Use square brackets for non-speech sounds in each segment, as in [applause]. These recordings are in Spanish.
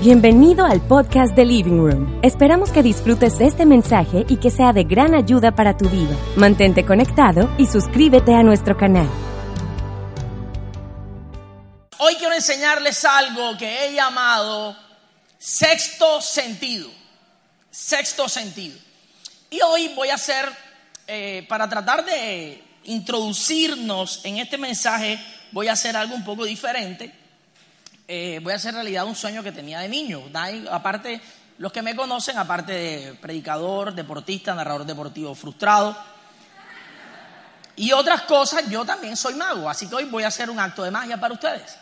Bienvenido al podcast de Living Room. Esperamos que disfrutes este mensaje y que sea de gran ayuda para tu vida. Mantente conectado y suscríbete a nuestro canal. Hoy quiero enseñarles algo que he llamado sexto sentido. Sexto sentido. Y hoy voy a hacer, eh, para tratar de introducirnos en este mensaje, voy a hacer algo un poco diferente. Eh, voy a hacer realidad un sueño que tenía de niño. Nadie- Aparte, los que me conocen, aparte de predicador, deportista, narrador deportivo frustrado y otras cosas, yo también soy mago. Así que hoy voy a hacer un acto de magia para ustedes.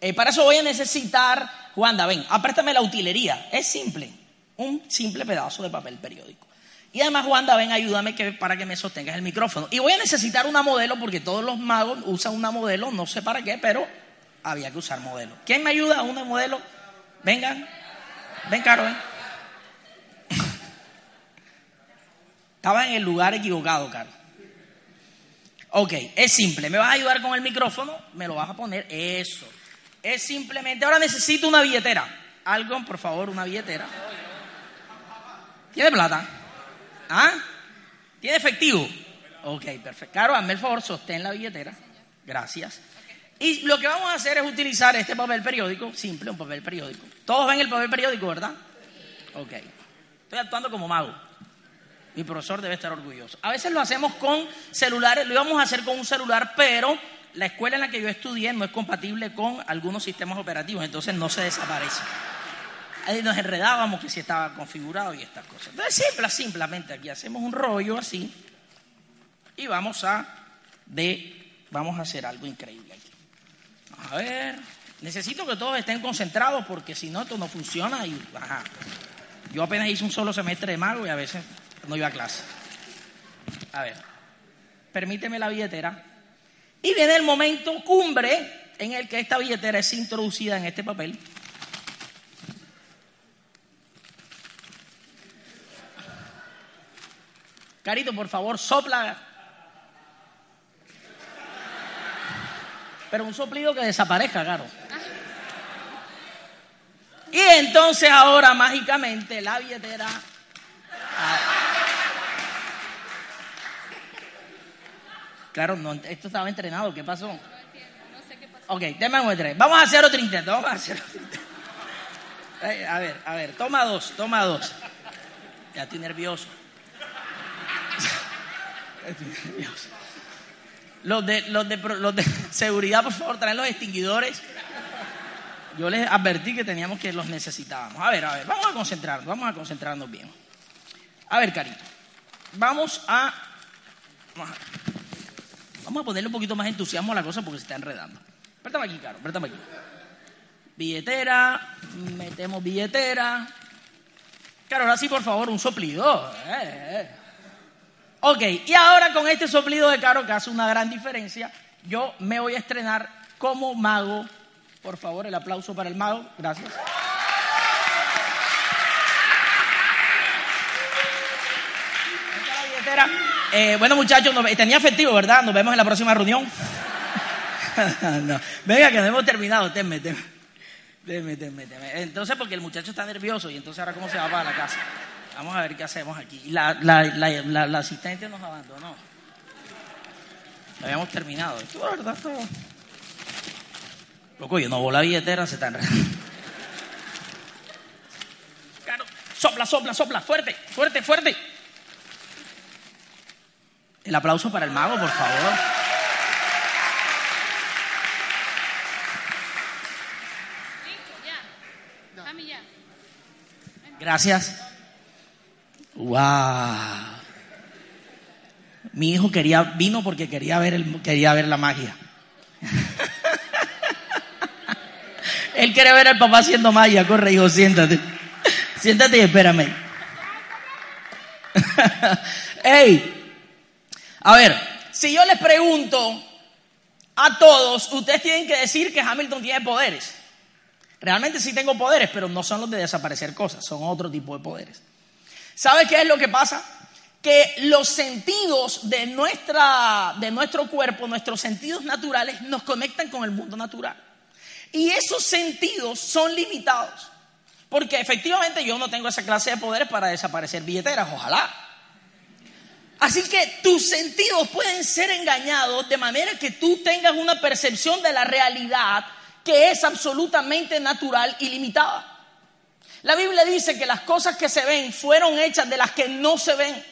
Eh, para eso voy a necesitar, Juanda, ven, apréstame la utilería. Es simple, un simple pedazo de papel periódico. Y además, Juanda, ven, ayúdame para que me sostengas el micrófono. Y voy a necesitar una modelo porque todos los magos usan una modelo, no sé para qué, pero había que usar modelo. ¿Quién me ayuda a una modelo? Vengan, ven, Caro. [laughs] Estaba en el lugar equivocado, Caro. Ok, es simple. ¿Me vas a ayudar con el micrófono? Me lo vas a poner. Eso. Es simplemente. Ahora necesito una billetera. Algo, por favor, una billetera. ¿Tiene plata? ¿Ah? ¿Tiene efectivo? Ok, perfecto. Caro, hazme el favor, sostén la billetera. Gracias. Y lo que vamos a hacer es utilizar este papel periódico, simple, un papel periódico. Todos ven el papel periódico, ¿verdad? Ok. Estoy actuando como mago. Mi profesor debe estar orgulloso. A veces lo hacemos con celulares, lo íbamos a hacer con un celular, pero la escuela en la que yo estudié no es compatible con algunos sistemas operativos, entonces no se desaparece. Ahí nos enredábamos que si estaba configurado y estas cosas. Entonces, simple, simplemente aquí hacemos un rollo así y vamos a de vamos a hacer algo increíble. A ver, necesito que todos estén concentrados porque si no esto no funciona y ajá. Yo apenas hice un solo semestre de mago y a veces no iba a clase. A ver, permíteme la billetera. Y viene el momento cumbre en el que esta billetera es introducida en este papel. Carito, por favor, sopla. Pero un soplido que desaparezca, Caro. Y entonces ahora mágicamente la billetera Claro, no, esto estaba entrenado, ¿qué pasó? Ok, déjame muestre. Vamos a hacer otro intento, vamos a hacer otro intento. A ver, a ver, toma dos, toma dos. Ya estoy nervioso. [laughs] Estoy nervioso. Los de, los, de, los de seguridad, por favor, traen los extinguidores. Yo les advertí que teníamos que los necesitábamos. A ver, a ver, vamos a concentrarnos, vamos a concentrarnos bien. A ver, Carito, vamos a, vamos a, ponerle un poquito más entusiasmo a la cosa porque se está enredando. Préstame aquí, Caro, préstame aquí. Billetera, metemos billetera. Claro, ahora sí, por favor, un soplido. Eh, eh. Ok, y ahora con este soplido de Caro, que hace una gran diferencia, yo me voy a estrenar como mago. Por favor, el aplauso para el mago. Gracias. Eh, bueno, muchachos, nos tenía efectivo, ¿verdad? Nos vemos en la próxima reunión. [laughs] Venga, que no hemos terminado. Tenme. Tenme, tenme, tenme. Entonces, porque el muchacho está nervioso y entonces ahora cómo se va para la casa. Vamos a ver qué hacemos aquí. La, la, la- la asistente nos abandonó. Habíamos terminado. Esto, la verdad. Loco, yo no voy la billetera, se enredando. [laughs] Claro, sopla, sopla, sopla, fuerte, fuerte, fuerte. El aplauso para el mago, por favor. Gracias. Wow. Mi hijo quería vino porque quería ver el, quería ver la magia. [laughs] Él quiere ver al papá haciendo magia. Corre, hijo, siéntate. Siéntate y espérame. [laughs] Ey, a ver, si yo les pregunto a todos, ustedes tienen que decir que Hamilton tiene poderes. Realmente sí tengo poderes, pero no son los de desaparecer cosas, son otro tipo de poderes. ¿Sabe qué es lo que pasa? Que los sentidos de, nuestra, de nuestro cuerpo, nuestros sentidos naturales, nos conectan con el mundo natural. Y esos sentidos son limitados. Porque efectivamente yo no tengo esa clase de poderes para desaparecer billeteras, ojalá. Así que tus sentidos pueden ser engañados de manera que tú tengas una percepción de la realidad que es absolutamente natural y limitada. La Biblia dice que las cosas que se ven fueron hechas de las que no se ven.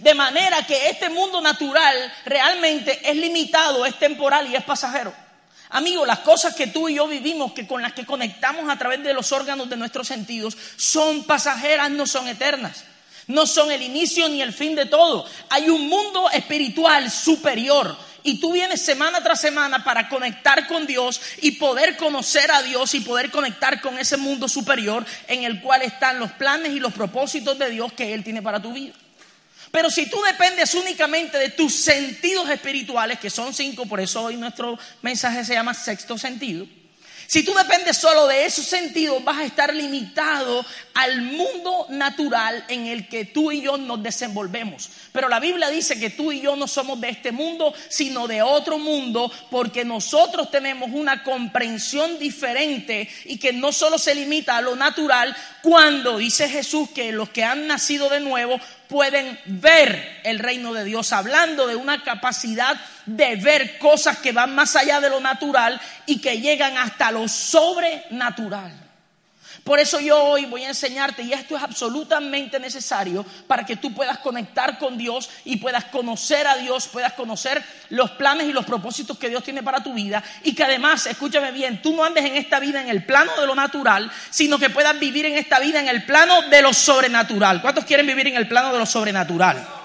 De manera que este mundo natural realmente es limitado, es temporal y es pasajero. Amigo, las cosas que tú y yo vivimos, que con las que conectamos a través de los órganos de nuestros sentidos, son pasajeras, no son eternas. No son el inicio ni el fin de todo. Hay un mundo espiritual superior y tú vienes semana tras semana para conectar con Dios y poder conocer a Dios y poder conectar con ese mundo superior en el cual están los planes y los propósitos de Dios que Él tiene para tu vida. Pero si tú dependes únicamente de tus sentidos espirituales, que son cinco, por eso hoy nuestro mensaje se llama sexto sentido, si tú dependes solo de esos sentidos, vas a estar limitado al mundo natural en el que tú y yo nos desenvolvemos. Pero la Biblia dice que tú y yo no somos de este mundo, sino de otro mundo, porque nosotros tenemos una comprensión diferente y que no solo se limita a lo natural, cuando dice Jesús que los que han nacido de nuevo pueden ver el reino de Dios, hablando de una capacidad de ver cosas que van más allá de lo natural y que llegan hasta lo sobrenatural. Por eso yo hoy voy a enseñarte, y esto es absolutamente necesario para que tú puedas conectar con Dios y puedas conocer a Dios, puedas conocer los planes y los propósitos que Dios tiene para tu vida, y que además, escúchame bien, tú no andes en esta vida en el plano de lo natural, sino que puedas vivir en esta vida en el plano de lo sobrenatural. ¿Cuántos quieren vivir en el plano de lo sobrenatural?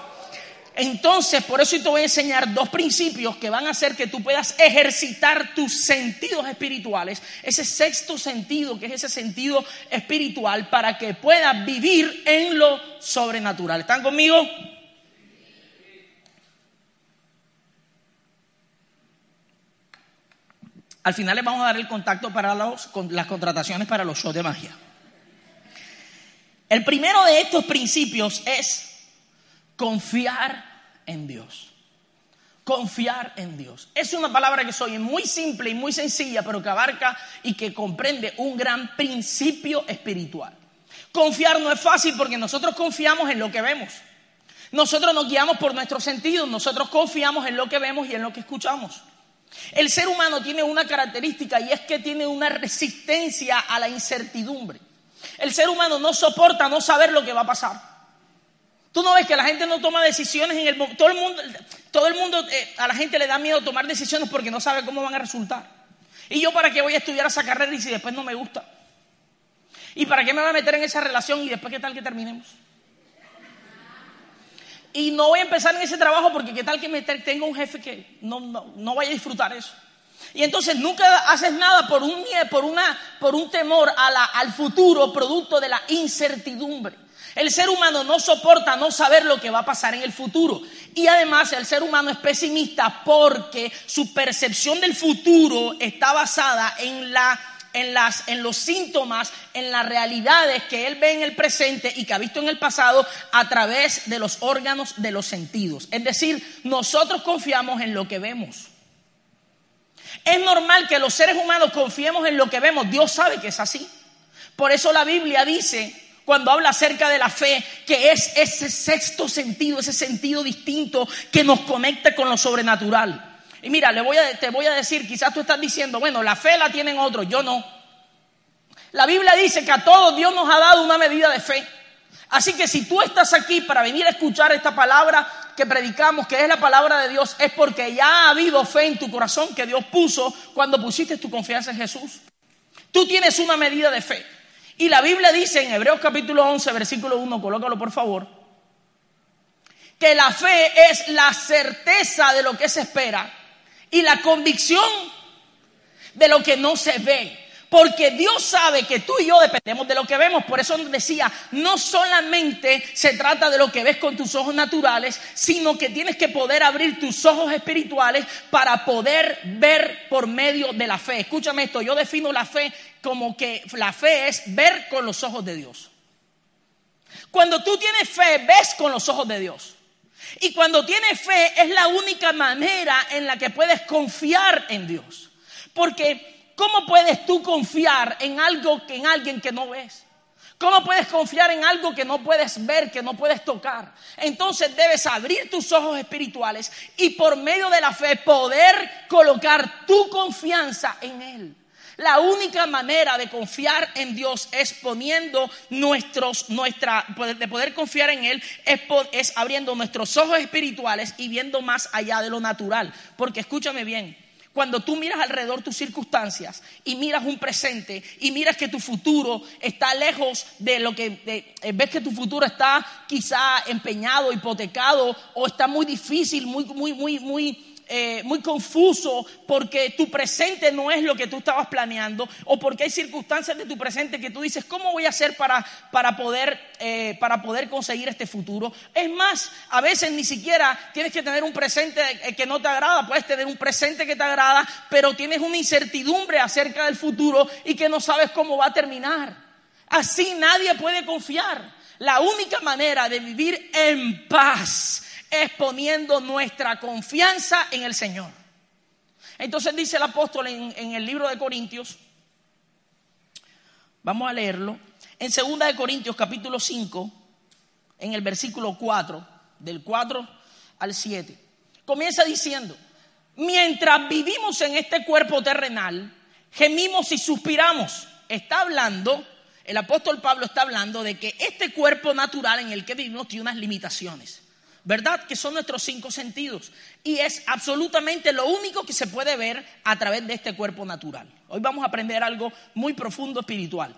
Entonces, por eso te voy a enseñar dos principios que van a hacer que tú puedas ejercitar tus sentidos espirituales, ese sexto sentido, que es ese sentido espiritual, para que puedas vivir en lo sobrenatural. ¿Están conmigo? Al final les vamos a dar el contacto para las contrataciones para los shows de magia. El primero de estos principios es Confiar en Dios. Confiar en Dios. Es una palabra que soy muy simple y muy sencilla, pero que abarca y que comprende un gran principio espiritual. Confiar no es fácil porque nosotros confiamos en lo que vemos. Nosotros nos guiamos por nuestros sentidos, nosotros confiamos en lo que vemos y en lo que escuchamos. El ser humano tiene una característica y es que tiene una resistencia a la incertidumbre. El ser humano no soporta no saber lo que va a pasar. Tú no ves que la gente no toma decisiones en el todo el mundo, todo el mundo eh, a la gente le da miedo tomar decisiones porque no sabe cómo van a resultar. Y yo para qué voy a estudiar esa carrera y si después no me gusta. ¿Y para qué me voy a meter en esa relación y después qué tal que terminemos? Y no voy a empezar en ese trabajo porque qué tal que me tenga un jefe que no, no, vaya a disfrutar eso. Y entonces nunca haces nada por un, por una, por un temor al futuro producto de la incertidumbre. El ser humano no soporta no saber lo que va a pasar en el futuro. Y además el ser humano es pesimista porque su percepción del futuro está basada en, la, en, las, en los síntomas, en las realidades que él ve en el presente y que ha visto en el pasado a través de los órganos de los sentidos. Es decir, nosotros confiamos en lo que vemos. Es normal que los seres humanos confiemos en lo que vemos. Dios sabe que es así. Por eso la Biblia dice cuando habla acerca de la fe, que es ese sexto sentido, ese sentido distinto que nos conecta con lo sobrenatural. Y mira, le voy a, te voy a decir, quizás tú estás diciendo, bueno, la fe la tienen otros, yo no. La Biblia dice que a todos Dios nos ha dado una medida de fe. Así que si tú estás aquí para venir a escuchar esta palabra que predicamos, que es la palabra de Dios, es porque ya ha habido fe en tu corazón que Dios puso cuando pusiste tu confianza en Jesús. Tú tienes una medida de fe. Y la Biblia dice en Hebreos capítulo 11, versículo 1, colócalo por favor, que la fe es la certeza de lo que se espera y la convicción de lo que no se ve. Porque Dios sabe que tú y yo dependemos de lo que vemos. Por eso decía, no solamente se trata de lo que ves con tus ojos naturales, sino que tienes que poder abrir tus ojos espirituales para poder ver por medio de la fe. Escúchame esto, yo defino la fe como que la fe es ver con los ojos de Dios. Cuando tú tienes fe, ves con los ojos de Dios. Y cuando tienes fe es la única manera en la que puedes confiar en Dios. Porque ¿cómo puedes tú confiar en algo que en alguien que no ves? ¿Cómo puedes confiar en algo que no puedes ver, que no puedes tocar? Entonces debes abrir tus ojos espirituales y por medio de la fe poder colocar tu confianza en Él. La única manera de confiar en Dios es poniendo nuestros, nuestra, de poder confiar en Él, es, es abriendo nuestros ojos espirituales y viendo más allá de lo natural. Porque escúchame bien, cuando tú miras alrededor tus circunstancias y miras un presente y miras que tu futuro está lejos de lo que eh, ves que tu futuro está quizá empeñado, hipotecado o está muy difícil, muy muy muy muy eh, muy confuso porque tu presente no es lo que tú estabas planeando o porque hay circunstancias de tu presente que tú dices, ¿cómo voy a hacer para, para, poder, eh, para poder conseguir este futuro? Es más, a veces ni siquiera tienes que tener un presente eh, que no te agrada, puedes tener un presente que te agrada, pero tienes una incertidumbre acerca del futuro y que no sabes cómo va a terminar. Así nadie puede confiar. La única manera de vivir en paz es poniendo nuestra confianza en el Señor. Entonces dice el apóstol en, el libro de Corintios, vamos a leerlo, en 2 de Corintios capítulo 5, en el versículo 4, del 4 al 7, comienza diciendo, mientras vivimos en este cuerpo terrenal, gemimos y suspiramos. Está hablando, el apóstol Pablo está hablando de que este cuerpo natural en el que vivimos tiene unas limitaciones. ¿Verdad? Que son nuestros cinco sentidos. Y es absolutamente lo único que se puede ver a través de este cuerpo natural. Hoy vamos a aprender algo muy profundo espiritual.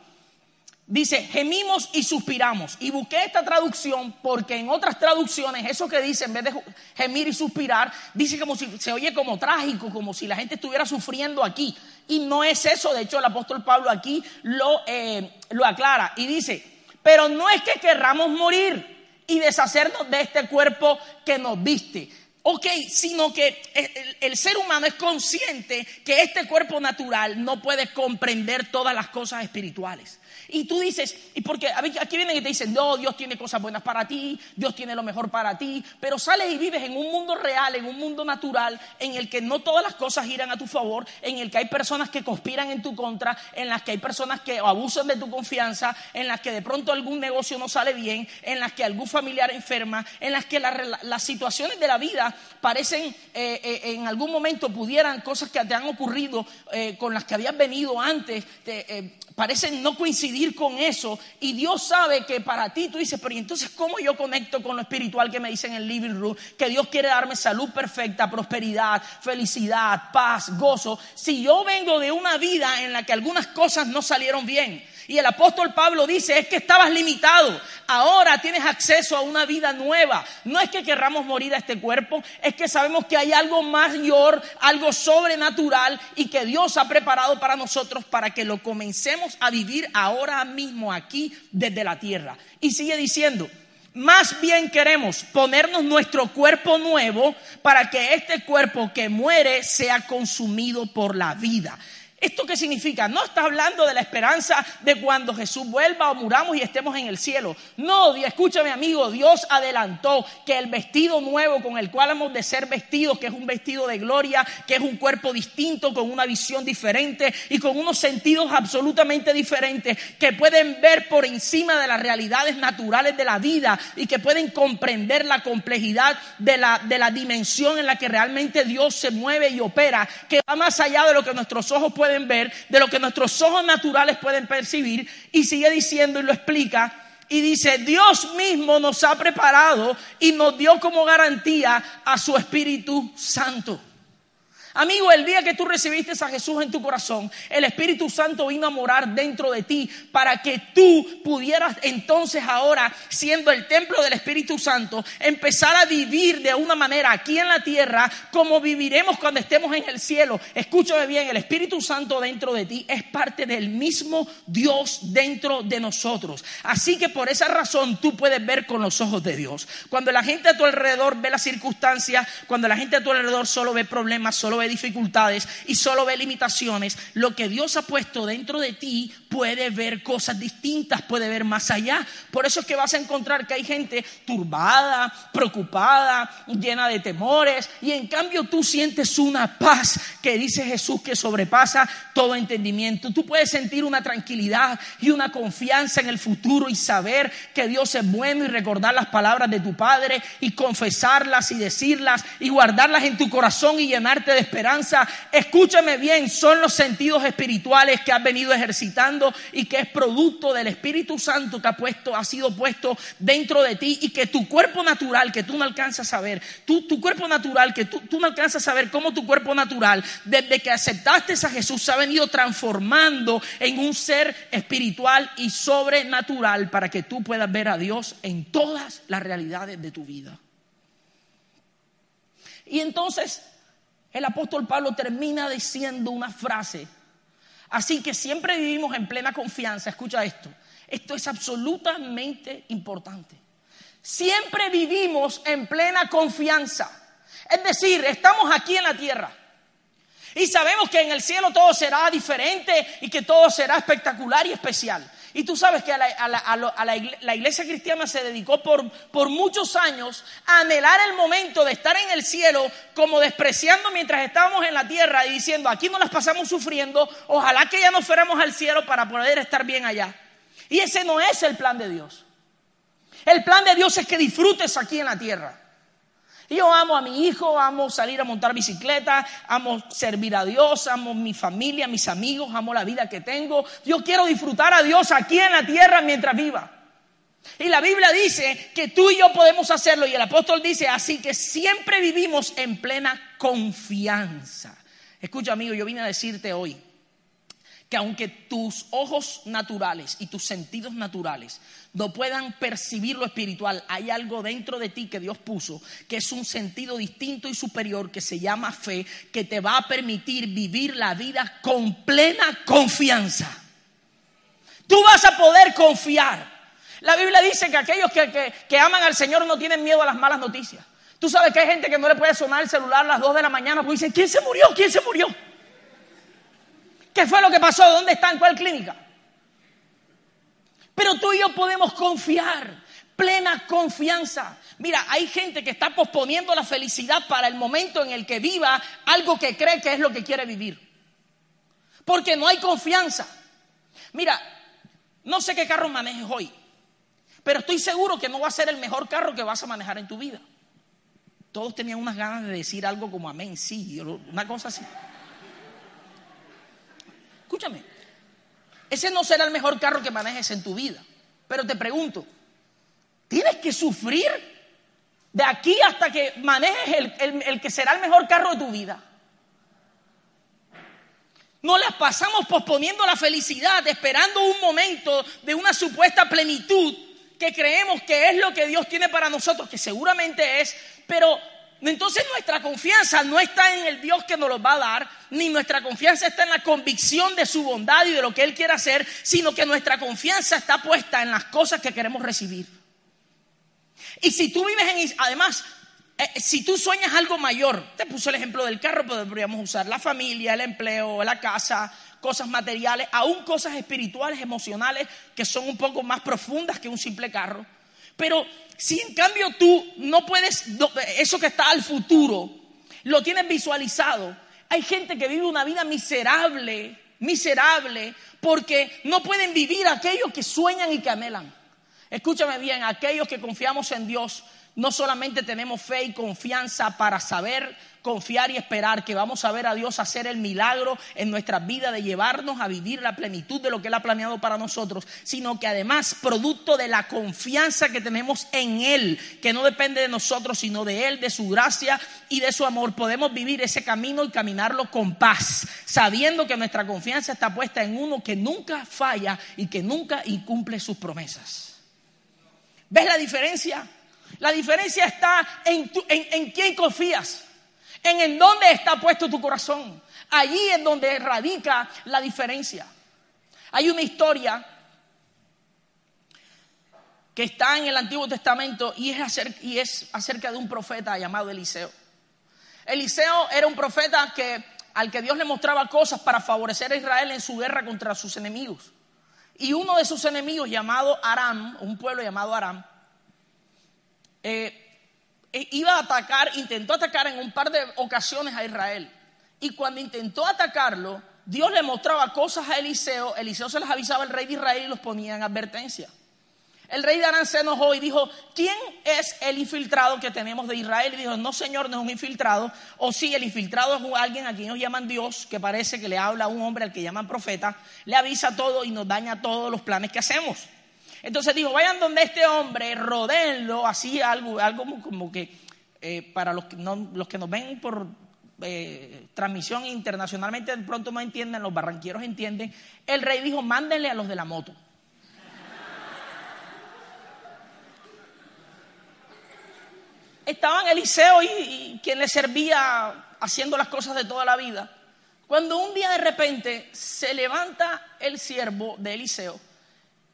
Dice, gemimos y suspiramos. Y busqué esta traducción porque en otras traducciones, eso que dice, en vez de gemir y suspirar, dice como si se oye como trágico, como si la gente estuviera sufriendo aquí. Y no es eso. De hecho, el apóstol Pablo aquí lo, eh, lo aclara. Y dice, pero no es que querramos morir y deshacernos de este cuerpo que nos viste. Ok, sino que el, ser humano es consciente que este cuerpo natural no puede comprender todas las cosas espirituales. Y tú dices, y porque aquí vienen y te dicen, no, Dios tiene cosas buenas para ti, Dios tiene lo mejor para ti, pero sales y vives en un mundo real, en un mundo natural, en el que no todas las cosas giran a tu favor, en el que hay personas que conspiran en tu contra, en las que hay personas que abusan de tu confianza, en las que de pronto algún negocio no sale bien, en las que algún familiar enferma, en las que las situaciones de la vida parecen, eh, eh, en algún momento pudieran, cosas que te han ocurrido eh, con las que habías venido antes, parecen no coincidir con eso y Dios sabe que para ti tú dices, pero ¿y entonces cómo yo conecto con lo espiritual que me dicen en el living room? Que Dios quiere darme salud perfecta, prosperidad, felicidad, paz, gozo. Si yo vengo de una vida en la que algunas cosas no salieron bien, y el apóstol Pablo dice, es que estabas limitado, ahora tienes acceso a una vida nueva. No es que querramos morir a este cuerpo, es que sabemos que hay algo mayor, algo sobrenatural y que Dios ha preparado para nosotros para que lo comencemos a vivir ahora mismo aquí desde la tierra. Y sigue diciendo, más bien queremos ponernos nuestro cuerpo nuevo para que este cuerpo que muere sea consumido por la vida. ¿Esto qué significa? No está hablando de la esperanza de cuando Jesús vuelva o muramos y estemos en el cielo. No, escúchame amigo, Dios adelantó que el vestido nuevo con el cual hemos de ser vestidos, que es un vestido de gloria, que es un cuerpo distinto, con una visión diferente y con unos sentidos absolutamente diferentes, que pueden ver por encima de las realidades naturales de la vida y que pueden comprender la complejidad de la, de la dimensión en la que realmente Dios se mueve y opera, que va más allá de lo que nuestros ojos pueden ver, de lo que nuestros ojos naturales pueden percibir, y sigue diciendo y lo explica. Y dice, Dios mismo nos ha preparado y nos dio como garantía a su Espíritu Santo. Amigo, el día que tú recibiste a Jesús en tu corazón, el Espíritu Santo vino a morar dentro de ti para que tú pudieras entonces ahora, siendo el templo del Espíritu Santo, empezar a vivir de una manera aquí en la tierra como viviremos cuando estemos en el cielo. Escúchame bien, el Espíritu Santo dentro de ti es parte del mismo Dios dentro de nosotros. Así que por esa razón tú puedes ver con los ojos de Dios. Cuando la gente a tu alrededor ve las circunstancias, cuando la gente a tu alrededor solo ve problemas, solo ve dificultades y solo ve limitaciones, lo que Dios ha puesto dentro de ti puede ver cosas distintas, puede ver más allá. Por eso es que vas a encontrar que hay gente turbada, preocupada, llena de temores, y en cambio tú sientes una paz que dice Jesús que sobrepasa todo entendimiento. Tú puedes sentir una tranquilidad y una confianza en el futuro y saber que Dios es bueno y recordar las palabras de tu Padre y confesarlas y decirlas y guardarlas en tu corazón y llenarte de esperanza. Escúchame bien, son los sentidos espirituales que has venido ejercitando y que es producto del Espíritu Santo que ha puesto, ha sido puesto dentro de ti y que tu cuerpo natural, que tú no alcanzas a ver, tu cuerpo natural, que tú, tú no alcanzas a ver cómo tu cuerpo natural, desde que aceptaste a Jesús, se ha venido transformando en un ser espiritual y sobrenatural para que tú puedas ver a Dios en todas las realidades de tu vida. Y entonces el apóstol Pablo termina diciendo una frase. Así que siempre vivimos en plena confianza. Escucha esto. Esto es absolutamente importante. Siempre vivimos en plena confianza. Es decir, estamos aquí en la tierra. Y sabemos que en el cielo todo será diferente y que todo será espectacular y especial. Y tú sabes que a la, iglesia cristiana se dedicó por, por, muchos años a anhelar el momento de estar en el cielo como despreciando mientras estábamos en la tierra y diciendo, aquí no las pasamos sufriendo, ojalá que ya nos fuéramos al cielo para poder estar bien allá. Y ese no es el plan de Dios. El plan de Dios es que disfrutes aquí en la tierra. Yo amo a mi hijo, amo salir a montar bicicleta, amo servir a Dios, amo mi familia, mis amigos, amo la vida que tengo. Yo quiero disfrutar a Dios aquí en la tierra mientras viva. Y la Biblia dice que tú y yo podemos hacerlo y el apóstol dice así que siempre vivimos en plena confianza. Escucha amigo, yo vine a decirte hoy que aunque tus ojos naturales y tus sentidos naturales no puedan percibir lo espiritual, hay algo dentro de ti que Dios puso, que es un sentido distinto y superior que se llama fe, que te va a permitir vivir la vida con plena confianza. Tú vas a poder confiar. La Biblia dice que aquellos que, aman al Señor no tienen miedo a las malas noticias. Tú sabes que hay gente que no le puede sonar el celular a las 2 de la mañana porque dicen, ¿quién se murió? ¿quién se murió? ¿Qué fue lo que pasó? ¿Dónde está? ¿En cuál clínica? Pero tú y yo podemos confiar, plena confianza. Mira, hay gente que está posponiendo la felicidad para el momento en el que viva algo que cree que es lo que quiere vivir. Porque no hay confianza. Mira, no sé qué carro manejes hoy, pero estoy seguro que no va a ser el mejor carro que vas a manejar en tu vida. Todos tenían unas ganas de decir algo como amén, sí, una cosa así. Escúchame, ese no será el mejor carro que manejes en tu vida. Pero te pregunto, ¿tienes que sufrir de aquí hasta que manejes el, el, que será el mejor carro de tu vida? No las pasamos posponiendo la felicidad, esperando un momento de una supuesta plenitud que creemos que es lo que Dios tiene para nosotros, que seguramente es, pero entonces nuestra confianza no está en el Dios que nos lo va a dar, ni nuestra confianza está en la convicción de su bondad y de lo que Él quiere hacer, sino que nuestra confianza está puesta en las cosas que queremos recibir. Y si tú vives en... Además, eh, si tú sueñas algo mayor, te puso el ejemplo del carro, podríamos usar la familia, el empleo, la casa, cosas materiales, aún cosas espirituales, emocionales, que son un poco más profundas que un simple carro. Pero si en cambio tú no puedes, eso que está al futuro, lo tienes visualizado, hay gente que vive una vida miserable, miserable, porque no pueden vivir aquellos que sueñan y que anhelan. Escúchame bien, aquellos que confiamos en Dios, no solamente tenemos fe y confianza para saber confiar y esperar que vamos a ver a Dios hacer el milagro en nuestras vidas de llevarnos a vivir la plenitud de lo que Él ha planeado para nosotros, sino que además producto de la confianza que tenemos en Él, que no depende de nosotros, sino de Él, de su gracia y de su amor, podemos vivir ese camino y caminarlo con paz, sabiendo que nuestra confianza está puesta en uno que nunca falla y que nunca incumple sus promesas. ¿Ves la diferencia? La diferencia está en, en, quién confías, en en dónde está puesto tu corazón. Allí es donde radica la diferencia. Hay una historia que está en el Antiguo Testamento y es, acerca, y es acerca de un profeta llamado Eliseo. Eliseo era un profeta que, al que Dios le mostraba cosas para favorecer a Israel en su guerra contra sus enemigos. Y uno de sus enemigos, llamado Aram, un pueblo llamado Aram, eh, eh, iba a atacar, intentó atacar en un par de ocasiones a Israel. Y cuando intentó atacarlo, Dios le mostraba cosas a Eliseo, Eliseo se las avisaba al rey de Israel y los ponía en advertencia. El rey de Arán se enojó y dijo, ¿quién es el infiltrado que tenemos de Israel? Y dijo, no señor, no es un infiltrado. O sí, el infiltrado es alguien a quien ellos llaman Dios, que parece que le habla a un hombre al que llaman profeta, le avisa todo y nos daña todos los planes que hacemos. Entonces dijo, vayan donde este hombre, rodeenlo, así algo, algo como que eh, para los que, los que nos ven por eh, transmisión internacionalmente de pronto no entienden, los barranqueros entienden. El rey dijo, mándenle a los de la moto. Estaban Eliseo y, y quien le servía haciendo las cosas de toda la vida. Cuando un día de repente se levanta el siervo de Eliseo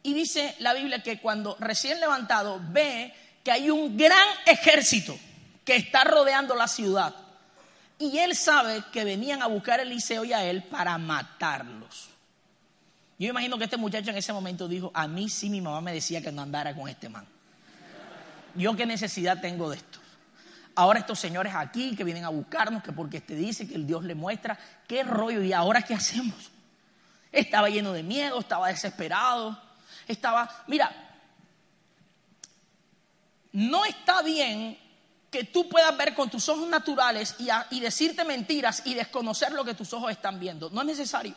y dice la Biblia que cuando recién levantado ve que hay un gran ejército que está rodeando la ciudad. Y él sabe que venían a buscar a Eliseo y a él para matarlos. Yo imagino que este muchacho en ese momento dijo, a mí sí mi mamá me decía que no andara con este man. Yo qué necesidad tengo de esto. Ahora estos señores aquí que vienen a buscarnos, que porque este dice que el Dios le muestra, qué rollo, y ahora qué hacemos. Estaba lleno de miedo, estaba desesperado estaba, mira, no está bien que tú puedas ver con tus ojos naturales y, decirte mentiras y desconocer lo que tus ojos están viendo. No es necesario.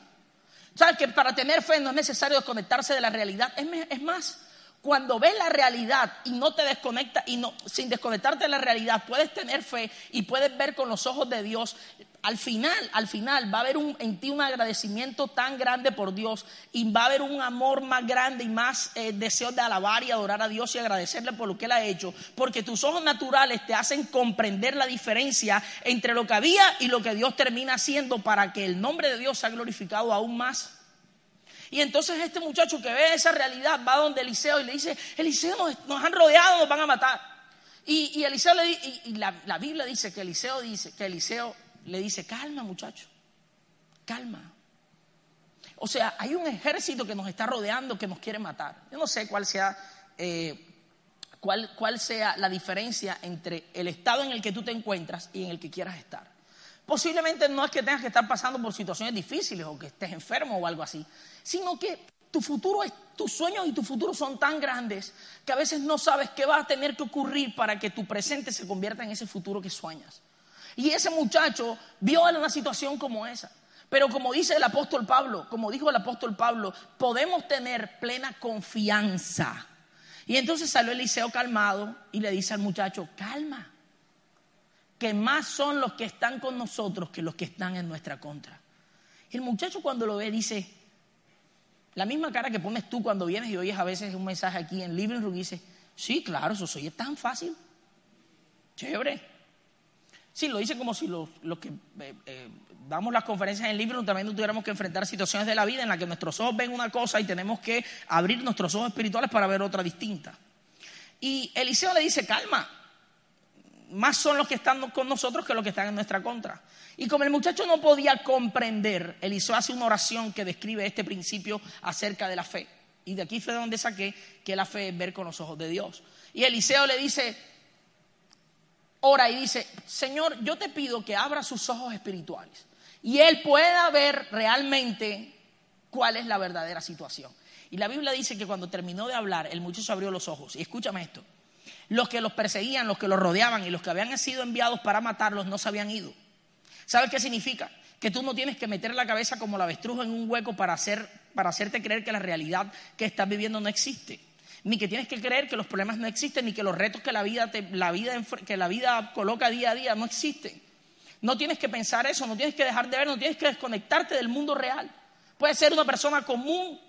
¿Sabes que para tener fe no es necesario desconectarse de la realidad? es más, cuando ves la realidad y no te desconectas y no, sin desconectarte de la realidad, puedes tener fe y puedes ver con los ojos de Dios. Al final, al final va a haber en ti un agradecimiento tan grande por Dios y va a haber un amor más grande y más eh, deseo de alabar y adorar a Dios y agradecerle por lo que Él ha hecho, porque tus ojos naturales te hacen comprender la diferencia entre lo que había y lo que Dios termina haciendo para que el nombre de Dios sea glorificado aún más. Y entonces este muchacho que ve esa realidad va donde Eliseo y le dice, Eliseo nos, han rodeado, nos van a matar. Y, Eliseo le y, la, la, Biblia dice que Eliseo dice, que Eliseo le dice, calma muchacho, calma. O sea, hay un ejército que nos está rodeando que nos quiere matar. Yo no sé cuál sea, eh, cuál, cuál sea la diferencia entre el estado en el que tú te encuentras y en el que quieras estar. Posiblemente no es que tengas que estar pasando por situaciones difíciles o que estés enfermo o algo así, sino que tu futuro tus sueños y tu futuro son tan grandes que a veces no sabes qué va a tener que ocurrir para que tu presente se convierta en ese futuro que sueñas. Y ese muchacho vio una situación como esa. Pero como dice el apóstol Pablo, como dijo el apóstol Pablo, podemos tener plena confianza. Y entonces salió Eliseo calmado y le dice al muchacho, calma, que más son los que están con nosotros que los que están en nuestra contra. Y el muchacho cuando lo ve dice, la misma cara que pones tú cuando vienes y oyes a veces un mensaje aquí en Living Room dice, sí, claro, eso soy tan fácil. Chévere. Sí, lo dice como si los, que eh, eh, damos las conferencias en Room también no tuviéramos que enfrentar situaciones de la vida en las que nuestros ojos ven una cosa y tenemos que abrir nuestros ojos espirituales para ver otra distinta. Y Eliseo le dice, calma, más son los que están con nosotros que los que están en nuestra contra. Y como el muchacho no podía comprender, Eliseo hace una oración que describe este principio acerca de la fe. Y de aquí fue donde saqué que la fe es ver con los ojos de Dios. Y Eliseo le dice, ora y dice, Señor, yo te pido que abra sus ojos espirituales y él pueda ver realmente cuál es la verdadera situación. Y la Biblia dice que cuando terminó de hablar, el muchacho abrió los ojos. Y escúchame esto. Los que los perseguían, los que los rodeaban y los que habían sido enviados para matarlos no se habían ido. ¿Sabes qué significa? Que tú no tienes que meter la cabeza como la avestruz en un hueco para, hacer, para hacerte creer que la realidad que estás viviendo no existe. Ni que tienes que creer que los problemas no existen, ni que los retos que la vida, la vida, que la vida coloca día a día no existen. No tienes que pensar eso, no tienes que dejar de ver, no tienes que desconectarte del mundo real. Puedes ser una persona común,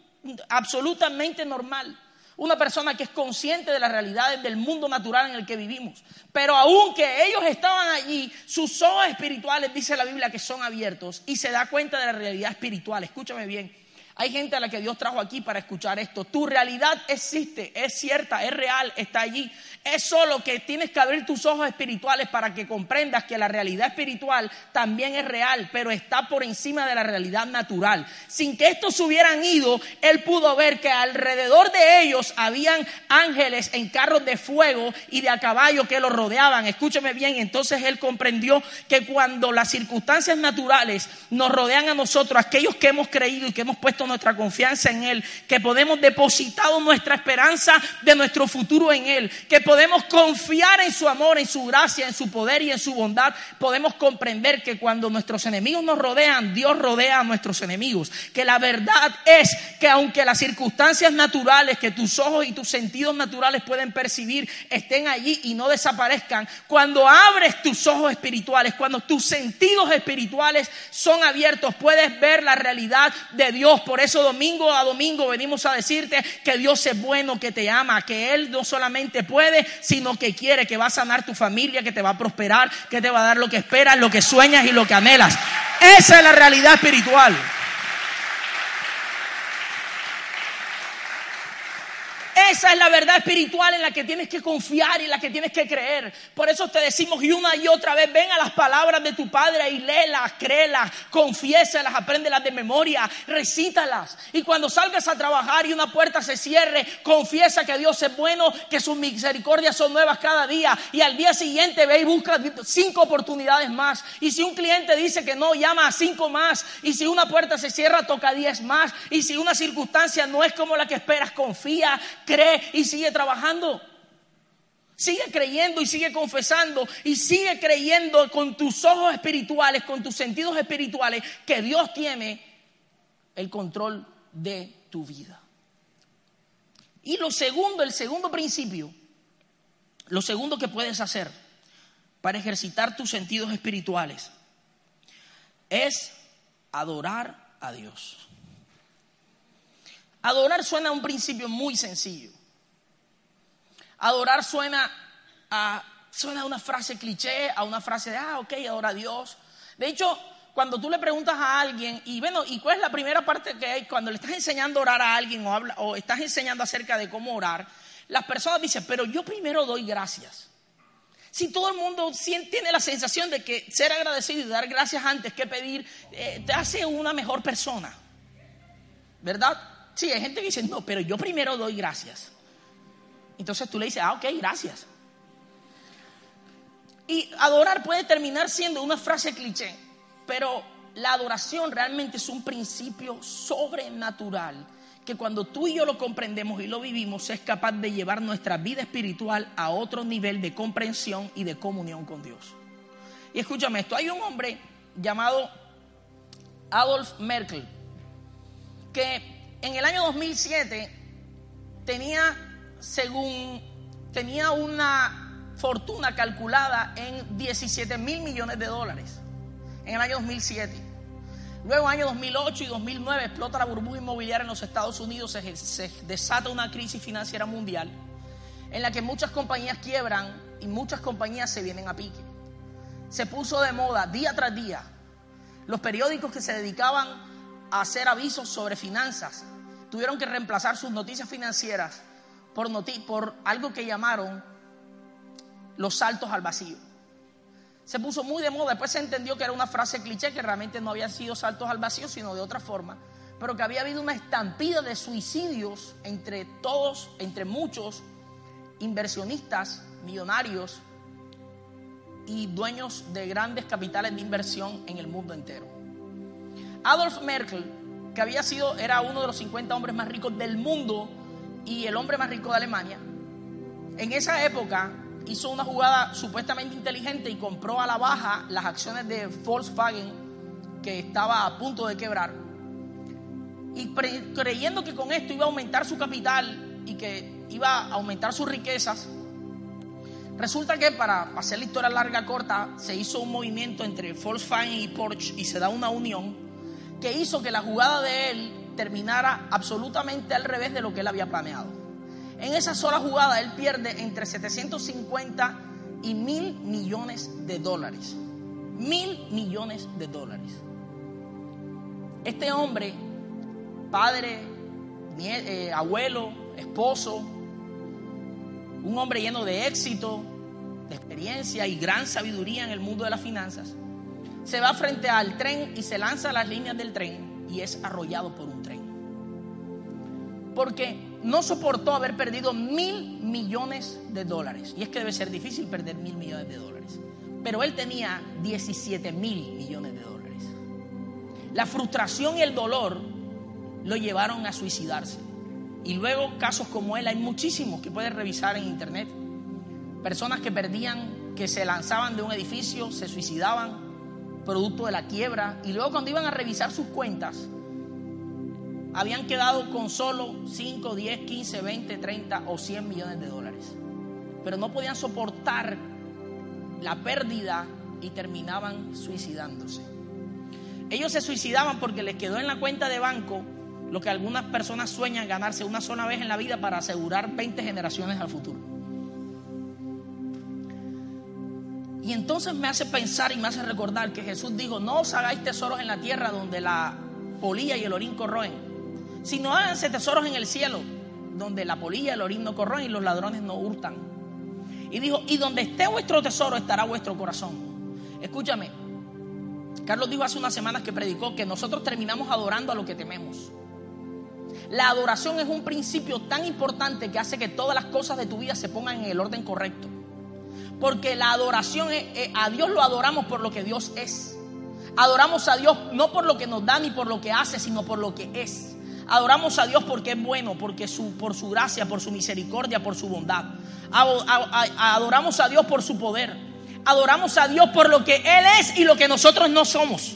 absolutamente normal una persona que es consciente de las realidades del mundo natural en el que vivimos. Pero aunque ellos estaban allí, sus ojos espirituales, dice la Biblia, que son abiertos y se da cuenta de la realidad espiritual. Escúchame bien. Hay gente a la que Dios trajo aquí para escuchar esto. Tu realidad existe, es cierta, es real, está allí. Es solo que tienes que abrir tus ojos espirituales para que comprendas que la realidad espiritual también es real, pero está por encima de la realidad natural. Sin que estos hubieran ido, él pudo ver que alrededor de ellos habían ángeles en carros de fuego y de a caballo que los rodeaban. Escúcheme bien, entonces él comprendió que cuando las circunstancias naturales nos rodean a nosotros, aquellos que hemos creído y que hemos puesto nuestra confianza en él, que podemos depositar nuestra esperanza de nuestro futuro en él, que podemos confiar en su amor, en su gracia, en su poder y en su bondad, podemos comprender que cuando nuestros enemigos nos rodean, Dios rodea a nuestros enemigos. Que la verdad es que aunque las circunstancias naturales que tus ojos y tus sentidos naturales pueden percibir estén allí y no desaparezcan, cuando abres tus ojos espirituales, cuando tus sentidos espirituales son abiertos, puedes ver la realidad de Dios. Por eso domingo a domingo venimos a decirte que Dios es bueno, que te ama, que Él no solamente puede, sino que quiere, que va a sanar tu familia, que te va a prosperar, que te va a dar lo que esperas, lo que sueñas y lo que anhelas. Esa es la realidad espiritual. Esa es la verdad espiritual en la que tienes que confiar y en la que tienes que creer. Por eso te decimos y una y otra vez, ven a las palabras de tu Padre y léelas, créelas, confiésalas, apréndelas de memoria, recítalas. Y cuando salgas a trabajar y una puerta se cierre, confiesa que Dios es bueno, que sus misericordias son nuevas cada día. Y al día siguiente ve y busca cinco oportunidades más. Y si un cliente dice que no, llama a cinco más. Y si una puerta se cierra, toca diez más. Y si una circunstancia no es como la que esperas, confía, cree y sigue trabajando. Sigue creyendo y sigue confesando y sigue creyendo con tus ojos espirituales, con tus sentidos espirituales, que Dios tiene el control de tu vida. Y lo segundo, el segundo principio, lo segundo que puedes hacer para ejercitar tus sentidos espirituales es adorar a Dios. Adorar suena a un principio muy sencillo. Adorar suena a, suena a una frase cliché, a una frase de, ah, ok, adora a Dios. De hecho, cuando tú le preguntas a alguien, y bueno, ¿y cuál es la primera parte que hay? Cuando le estás enseñando a orar a alguien o, habla, o estás enseñando acerca de cómo orar, las personas dicen, pero yo primero doy gracias. Si todo el mundo tiene la sensación de que ser agradecido y dar gracias antes que pedir, eh, te hace una mejor persona. ¿Verdad? Sí, hay gente que dice, no, pero yo primero doy gracias. Entonces tú le dices, ah, ok, gracias. Y adorar puede terminar siendo una frase cliché, pero la adoración realmente es un principio sobrenatural que cuando tú y yo lo comprendemos y lo vivimos es capaz de llevar nuestra vida espiritual a otro nivel de comprensión y de comunión con Dios. Y escúchame esto, hay un hombre llamado Adolf Merkel que en el año 2007 tenía, según, tenía una fortuna calculada en 17 mil millones de dólares en el año 2007. Luego, año 2008 y 2009, explota la burbuja inmobiliaria en los Estados Unidos, se, desata una crisis financiera mundial en la que muchas compañías quiebran y muchas compañías se vienen a pique. Se puso de moda día tras día. Los periódicos que se dedicaban hacer avisos sobre finanzas tuvieron que reemplazar sus noticias financieras por, por algo que llamaron los saltos al vacío. Se puso muy de moda, después se entendió que era una frase cliché, que realmente no habían sido saltos al vacío, sino de otra forma, pero que había habido una estampida de suicidios entre todos, entre muchos inversionistas, millonarios y dueños de grandes capitales de inversión en el mundo entero. Adolf Merkel que había sido, era uno de los 50 hombres más ricos del mundo y el hombre más rico de Alemania, En esa época hizo una jugada supuestamente inteligente y compró a la baja las acciones de Volkswagen que estaba a punto de quebrar. Y creyendo que con esto iba a aumentar su capital y que iba a aumentar sus riquezas, resulta que para hacer la historia larga corta, se hizo un movimiento entre Volkswagen y Porsche y se da una unión que hizo que la jugada de él terminara absolutamente al revés de lo que él había planeado. En esa sola jugada él pierde entre 750 y mil millones de dólares. Mil millones de dólares. Este hombre, padre, eh, abuelo, esposo, un hombre lleno de éxito, de experiencia y gran sabiduría en el mundo de las finanzas, se va frente al tren y se lanza a las líneas del tren y es arrollado por un tren. Porque no soportó haber perdido mil millones de dólares. Y es que debe ser difícil perder mil millones de dólares. Pero él tenía 17 mil millones de dólares. La frustración y el dolor lo llevaron a suicidarse. Y luego casos como él hay muchísimos que puedes revisar en internet. Personas que perdían, que se lanzaban de un edificio, se suicidaban, producto de la quiebra. Y luego cuando iban a revisar sus cuentas, habían quedado con solo 5, 10, 15, 20, 30 o 100 millones de dólares. Pero no podían soportar la pérdida y terminaban suicidándose. Ellos se suicidaban porque les quedó en la cuenta de banco lo que algunas personas sueñan ganarse una sola vez en la vida para asegurar 20 generaciones al futuro. Y entonces me hace pensar y me hace recordar que Jesús dijo, no os hagáis tesoros en la tierra donde la polilla y el orín corroen sino háganse tesoros en el cielo, donde la polilla, el orín no corroen y los ladrones no hurtan. Y dijo, y donde esté vuestro tesoro estará vuestro corazón. Escúchame, Carlos dijo hace unas semanas que predicó que nosotros terminamos adorando a lo que tememos. La adoración es un principio tan importante que hace que todas las cosas de tu vida se pongan en el orden correcto. Porque la adoración, es, a Dios lo adoramos por lo que Dios es. Adoramos a Dios no por lo que nos da ni por lo que hace, sino por lo que es. Adoramos a Dios porque es bueno, porque su, por su gracia, por su misericordia, por su bondad. Adoramos a Dios por su poder. Adoramos a Dios por lo que Él es y lo que nosotros no somos.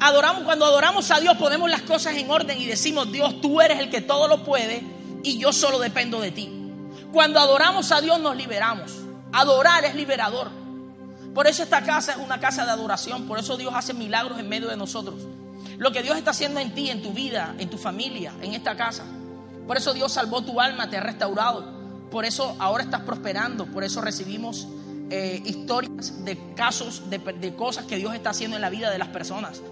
Adoramos, cuando adoramos a Dios ponemos las cosas en orden y decimos, Dios, tú eres el que todo lo puede y yo solo dependo de ti. Cuando adoramos a Dios nos liberamos. Adorar es liberador. Por eso esta casa es una casa de adoración. Por eso Dios hace milagros en medio de nosotros. Lo que Dios está haciendo en ti, en tu vida, en tu familia, en esta casa. Por eso Dios salvó tu alma, te ha restaurado. Por eso ahora estás prosperando. Por eso recibimos eh, historias de casos, de, de cosas que Dios está haciendo en la vida de las personas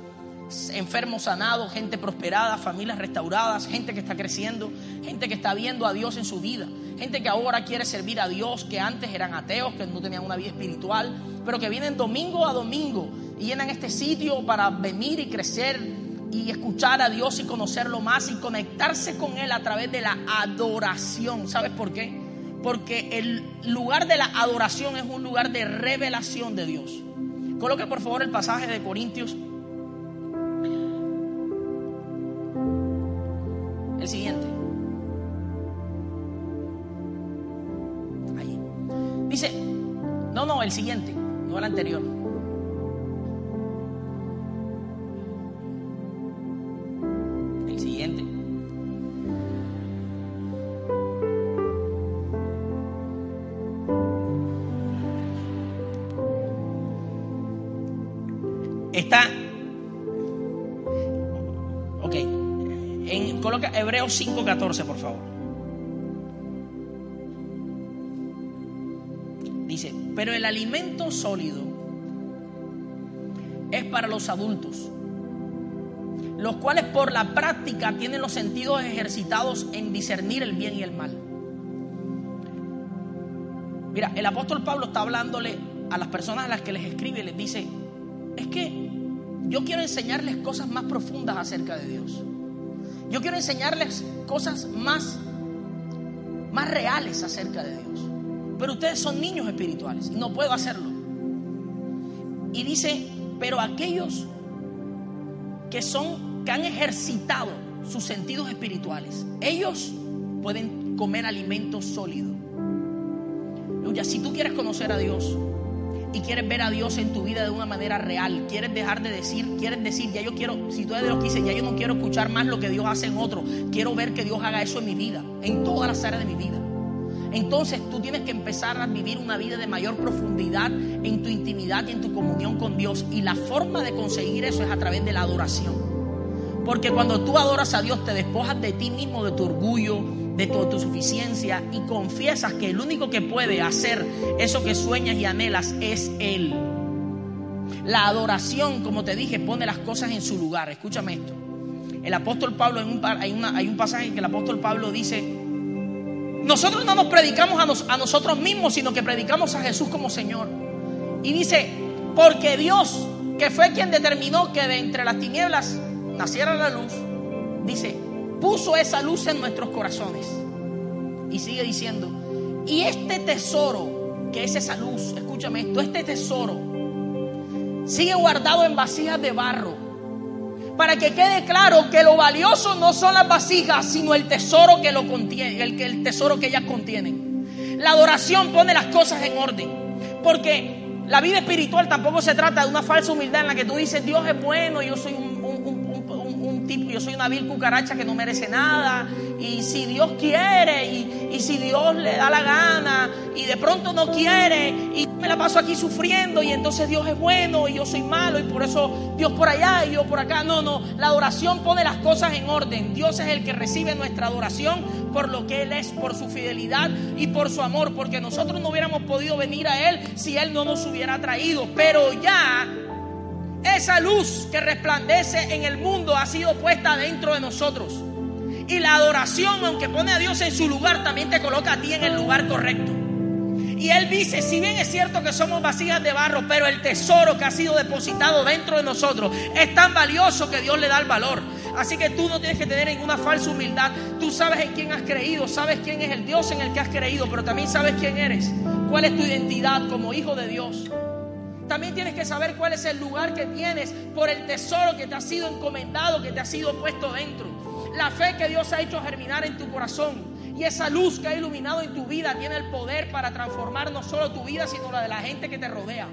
enfermos sanados, gente prosperada, familias restauradas, gente que está creciendo, gente que está viendo a Dios en su vida, gente que ahora quiere servir a Dios, que antes eran ateos, que no tenían una vida espiritual, pero que vienen domingo a domingo y llenan este sitio para venir y crecer y escuchar a Dios y conocerlo más y conectarse con Él a través de la adoración. ¿Sabes por qué? Porque el lugar de la adoración es un lugar de revelación de Dios. Coloque por favor el pasaje de Corintios. El siguiente. Ahí. Dice, no, no, el siguiente, no el anterior. Hebreos 5:14, por favor. Dice: Pero el alimento sólido es para los adultos, los cuales por la práctica tienen los sentidos ejercitados en discernir el bien y el mal. Mira, el apóstol Pablo está hablándole a las personas a las que les escribe y les dice, es que yo quiero enseñarles cosas más profundas acerca de Dios. Yo quiero enseñarles cosas más, más reales acerca de Dios. Pero ustedes son niños espirituales y no puedo hacerlo. Y dice, pero aquellos que son, que han ejercitado sus sentidos espirituales, ellos pueden comer alimento sólido. Si tú quieres conocer a Dios y quieres ver a Dios en tu vida de una manera real, quieres dejar de decir, quieres decir, ya yo quiero, si tú eres de los que dicen, ya yo no quiero escuchar más lo que Dios hace en otro, quiero ver que Dios haga eso en mi vida, en todas las áreas de mi vida. Entonces tú tienes que empezar a vivir una vida de mayor profundidad en tu intimidad y en tu comunión con Dios. Y la forma de conseguir eso es a través de la adoración. Porque cuando tú adoras a Dios te despojas de ti mismo, de tu orgullo, de tu, suficiencia y confiesas que el único que puede hacer eso que sueñas y anhelas es Él. La adoración, como te dije, pone las cosas en su lugar. Escúchame esto. El apóstol Pablo, en un, hay, hay un pasaje en que el apóstol Pablo dice, nosotros no nos predicamos a, nosotros mismos, sino que predicamos a Jesús como Señor. Y dice, porque Dios, que fue quien determinó que de entre las tinieblas naciera la luz, dice, puso esa luz en nuestros corazones. Y sigue diciendo, y este tesoro, que es esa luz, escúchame esto, este tesoro, sigue guardado en vasijas de barro para que quede claro que lo valioso no son las vasijas, sino el tesoro que lo contiene, el, el tesoro que ellas contienen. La adoración pone las cosas en orden, porque la vida espiritual tampoco se trata de una falsa humildad en la que tú dices, Dios es bueno, yo soy un, yo soy una vil cucaracha que no merece nada, y si Dios quiere, y, y si Dios le da la gana, y de pronto no quiere, y me la paso aquí sufriendo, y entonces Dios es bueno, y yo soy malo, y por eso Dios por allá y yo por acá. No, no, la adoración pone las cosas en orden. Dios es el que recibe nuestra adoración por lo que Él es, por su fidelidad y por su amor, porque nosotros no hubiéramos podido venir a Él si Él no nos hubiera traído, pero ya esa luz que resplandece en el mundo ha sido puesta dentro de nosotros. Y la adoración, aunque pone a Dios en su lugar, también te coloca a ti en el lugar correcto. Y Él dice, si bien es cierto que somos vasijas de barro, pero el tesoro que ha sido depositado dentro de nosotros es tan valioso que Dios le da el valor. Así que tú no tienes que tener ninguna falsa humildad. Tú sabes en quién has creído, sabes quién es el Dios en el que has creído, pero también sabes quién eres, cuál es tu identidad como hijo de Dios. También tienes que saber cuál es el lugar que tienes por el tesoro que te ha sido encomendado, que te ha sido puesto dentro. La fe que Dios ha hecho germinar en tu corazón. Y esa luz que ha iluminado en tu vida tiene el poder para transformar no solo tu vida, sino la de la gente que te rodea.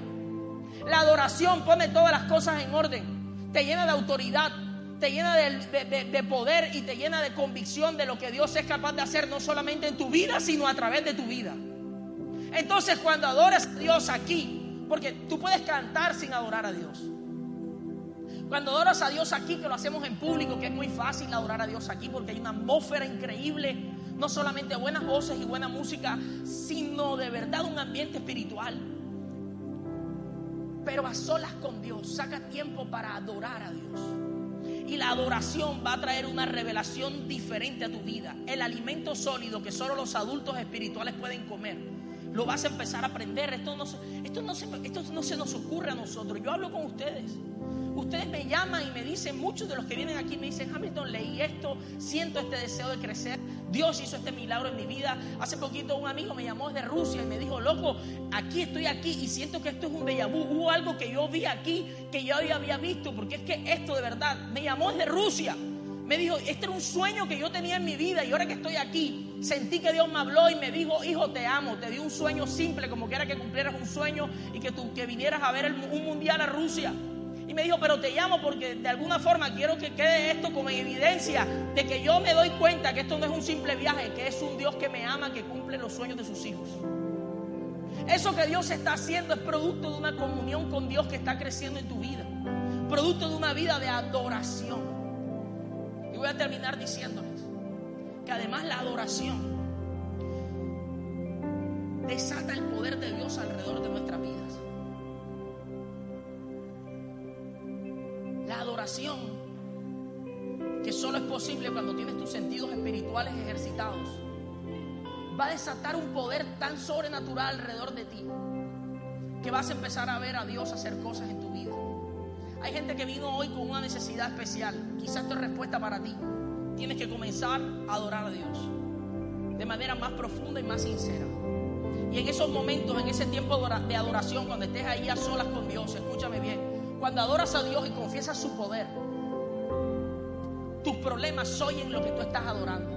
La adoración pone todas las cosas en orden. Te llena de autoridad, te llena de, de, poder y te llena de convicción de lo que Dios es capaz de hacer, no solamente en tu vida, sino a través de tu vida. Entonces cuando adoras a Dios aquí, porque tú puedes cantar sin adorar a Dios. Cuando adoras a Dios aquí, que lo hacemos en público, que es muy fácil adorar a Dios aquí porque hay una atmósfera increíble, no solamente buenas voces y buena música, sino de verdad un ambiente espiritual. Pero a solas con Dios, saca tiempo para adorar a Dios. Y la adoración va a traer una revelación diferente a tu vida. El alimento sólido que solo los adultos espirituales pueden comer lo vas a empezar a aprender. Esto no, esto no, se, esto no se nos ocurre a nosotros. Yo hablo con ustedes. Ustedes me llaman y me dicen, muchos de los que vienen aquí me dicen, Hamilton, leí esto, siento este deseo de crecer. Dios hizo este milagro en mi vida. Hace poquito un amigo me llamó desde Rusia y me dijo, loco, aquí estoy aquí y siento que esto es un déjà vu. Hubo algo que yo vi aquí que yo había visto, porque es que esto de verdad me llamó desde Rusia. Me dijo, este era un sueño que yo tenía en mi vida y ahora que estoy aquí, sentí que Dios me habló y me dijo, hijo, te amo, te di un sueño simple, como que era que cumplieras un sueño y que tú que vinieras a ver un mundial a Rusia. Y me dijo, pero te llamo porque de alguna forma quiero que quede esto como evidencia de que yo me doy cuenta que esto no es un simple viaje, que es un Dios que me ama, que cumple los sueños de sus hijos. Eso que Dios está haciendo es producto de una comunión con Dios que está creciendo en tu vida, producto de una vida de adoración. Y voy a terminar diciéndoles que además la adoración desata el poder de Dios alrededor de nuestras vidas. La adoración, que solo es posible cuando tienes tus sentidos espirituales ejercitados, va a desatar un poder tan sobrenatural alrededor de ti que vas a empezar a ver a Dios hacer cosas en tu vida. Hay gente que vino hoy con una necesidad especial. Quizás esto es respuesta para ti. Tienes que comenzar a adorar a Dios de manera más profunda y más sincera. Y en esos momentos, en ese tiempo de adoración, cuando estés ahí a solas con Dios, escúchame bien, cuando adoras a Dios y confiesas su poder, tus problemas oyen lo que tú estás adorando.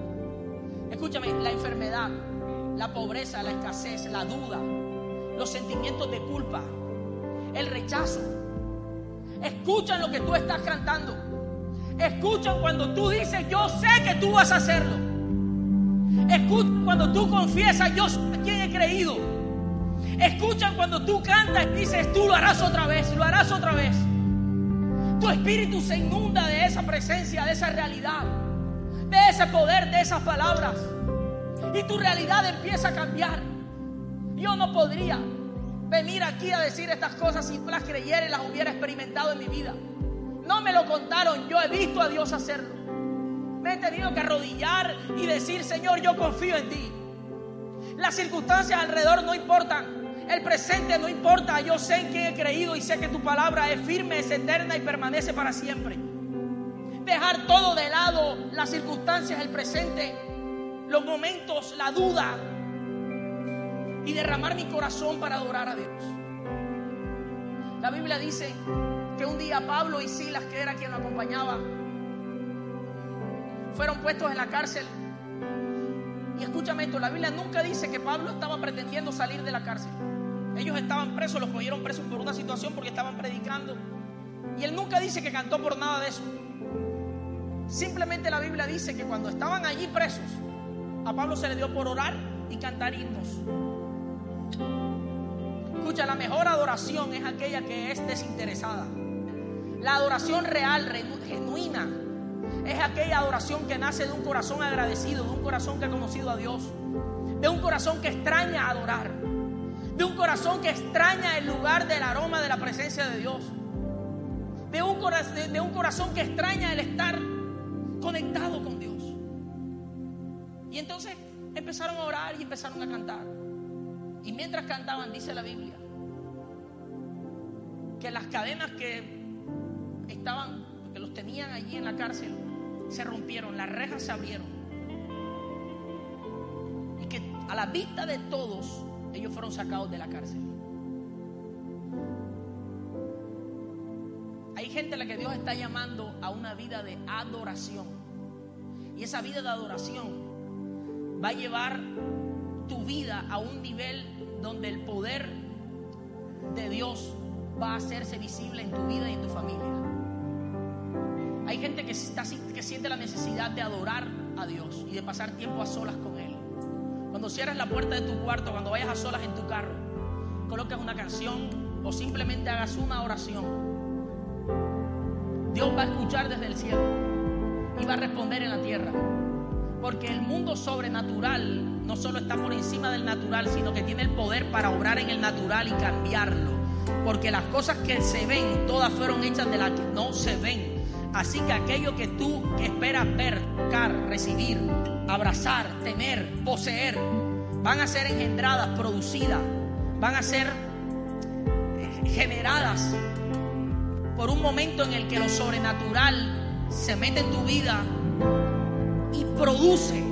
Escúchame, la enfermedad, la pobreza, la escasez, la duda, los sentimientos de culpa, el rechazo. Escuchan lo que tú estás cantando. Escuchan cuando tú dices, yo sé que tú vas a hacerlo. Escuchan cuando tú confiesas, yo sé a quién he creído. Escuchan cuando tú cantas y dices, tú lo harás otra vez, lo harás otra vez. Tu espíritu se inunda de esa presencia, de esa realidad, de ese poder, de esas palabras. Y tu realidad empieza a cambiar. Yo no podría venir aquí a decir estas cosas si las creyera y las hubiera experimentado en mi vida. No me lo contaron, yo he visto a Dios hacerlo. Me he tenido que arrodillar y decir, Señor, yo confío en ti. Las circunstancias alrededor no importan. El presente no importa. Yo sé en quién he creído y sé que tu palabra es firme, es eterna y permanece para siempre. Dejar todo de lado, las circunstancias, el presente, los momentos, la duda, y derramar mi corazón para adorar a Dios. La Biblia dice que un día Pablo y Silas, que era quien lo acompañaba, fueron puestos en la cárcel. Y escúchame esto, la Biblia nunca dice que Pablo estaba pretendiendo salir de la cárcel. Ellos estaban presos, los cogieron presos por una situación porque estaban predicando. Y él nunca dice que cantó por nada de eso. Simplemente la Biblia dice que cuando estaban allí presos, a Pablo se le dio por orar y cantar himnos. Escucha, la mejor adoración es aquella que es desinteresada. La adoración real, genuina, es aquella adoración que nace de un corazón agradecido, de un corazón que ha conocido a Dios, de un corazón que extraña adorar, de un corazón que extraña el lugar del aroma de la presencia de Dios, de un, corazón que extraña el estar conectado con Dios. Y entonces empezaron a orar y empezaron a cantar. Y mientras cantaban, dice la Biblia, que las cadenas que estaban, que los tenían allí en la cárcel, se rompieron, las rejas se abrieron. Y que a la vista de todos, ellos fueron sacados de la cárcel. Hay gente a la que Dios está llamando a una vida de adoración. Y esa vida de adoración va a llevar tu vida a un nivel donde el poder de Dios va a hacerse visible en tu vida y en tu familia. Hay gente que, está, que siente la necesidad de adorar a Dios y de pasar tiempo a solas con Él. Cuando cierres la puerta de tu cuarto, cuando vayas a solas en tu carro, colocas una canción o simplemente hagas una oración. Dios va a escuchar desde el cielo y va a responder en la tierra. Porque el mundo sobrenatural no solo está por encima del natural, sino que tiene el poder para obrar en el natural y cambiarlo. Porque las cosas que se ven, todas fueron hechas de las que no se ven. Así que aquello que tú esperas ver, tocar, recibir, abrazar, tener, poseer, van a ser engendradas, producidas, van a ser eh, generadas por un momento en el que lo sobrenatural se mete en tu vida y produce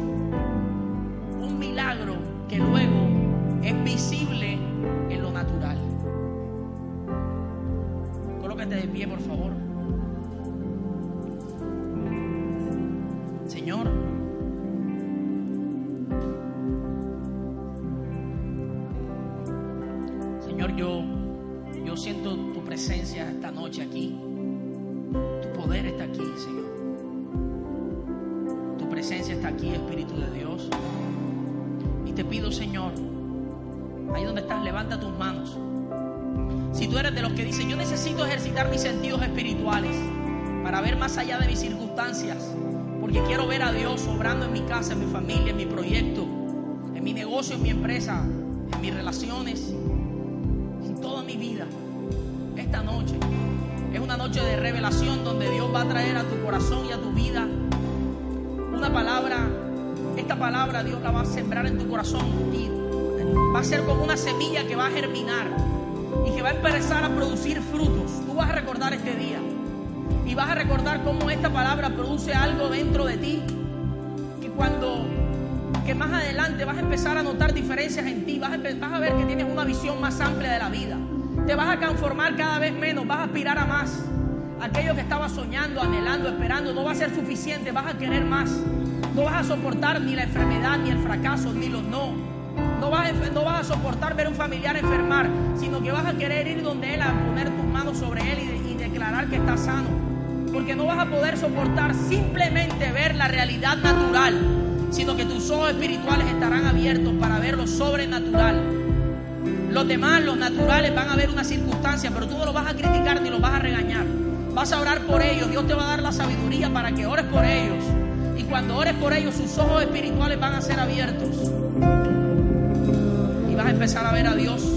Señor, ahí donde estás, levanta tus manos. Si tú eres de los que dicen, yo necesito ejercitar mis sentidos espirituales para ver más allá de mis circunstancias, porque quiero ver a Dios obrando en mi casa, en mi familia, en mi proyecto, en mi negocio, en mi empresa, en mis relaciones, en toda mi vida. Esta noche es una noche de revelación donde Dios va a traer a tu corazón y a tu vida una palabra, esta palabra Dios la va a sembrar en tu corazón va a ser como una semilla que va a germinar y que va a empezar a producir frutos. Tú vas a recordar este día y vas a recordar cómo esta palabra produce algo dentro de ti que cuando que más adelante vas a empezar a notar diferencias en ti, vas a, vas a ver que tienes una visión más amplia de la vida. Te vas a conformar cada vez menos, vas a aspirar a más. Aquello que estabas soñando, anhelando, esperando, no va a ser suficiente, vas a querer más. No vas a soportar ni la enfermedad, ni el fracaso, ni los no. No vas, a, no vas a soportar ver a un familiar enfermar, sino que vas a querer ir donde Él a poner tus manos sobre Él y, declarar que está sano. Porque no vas a poder soportar simplemente ver la realidad natural, sino que tus ojos espirituales estarán abiertos para ver lo sobrenatural. Los demás, los naturales, van a ver una circunstancia, pero tú no los vas a criticar ni los vas a regañar. Vas a orar por ellos, Dios te va a dar la sabiduría para que ores por ellos. Cuando ores por ellos, sus ojos espirituales van a ser abiertos. Y vas a empezar a ver a Dios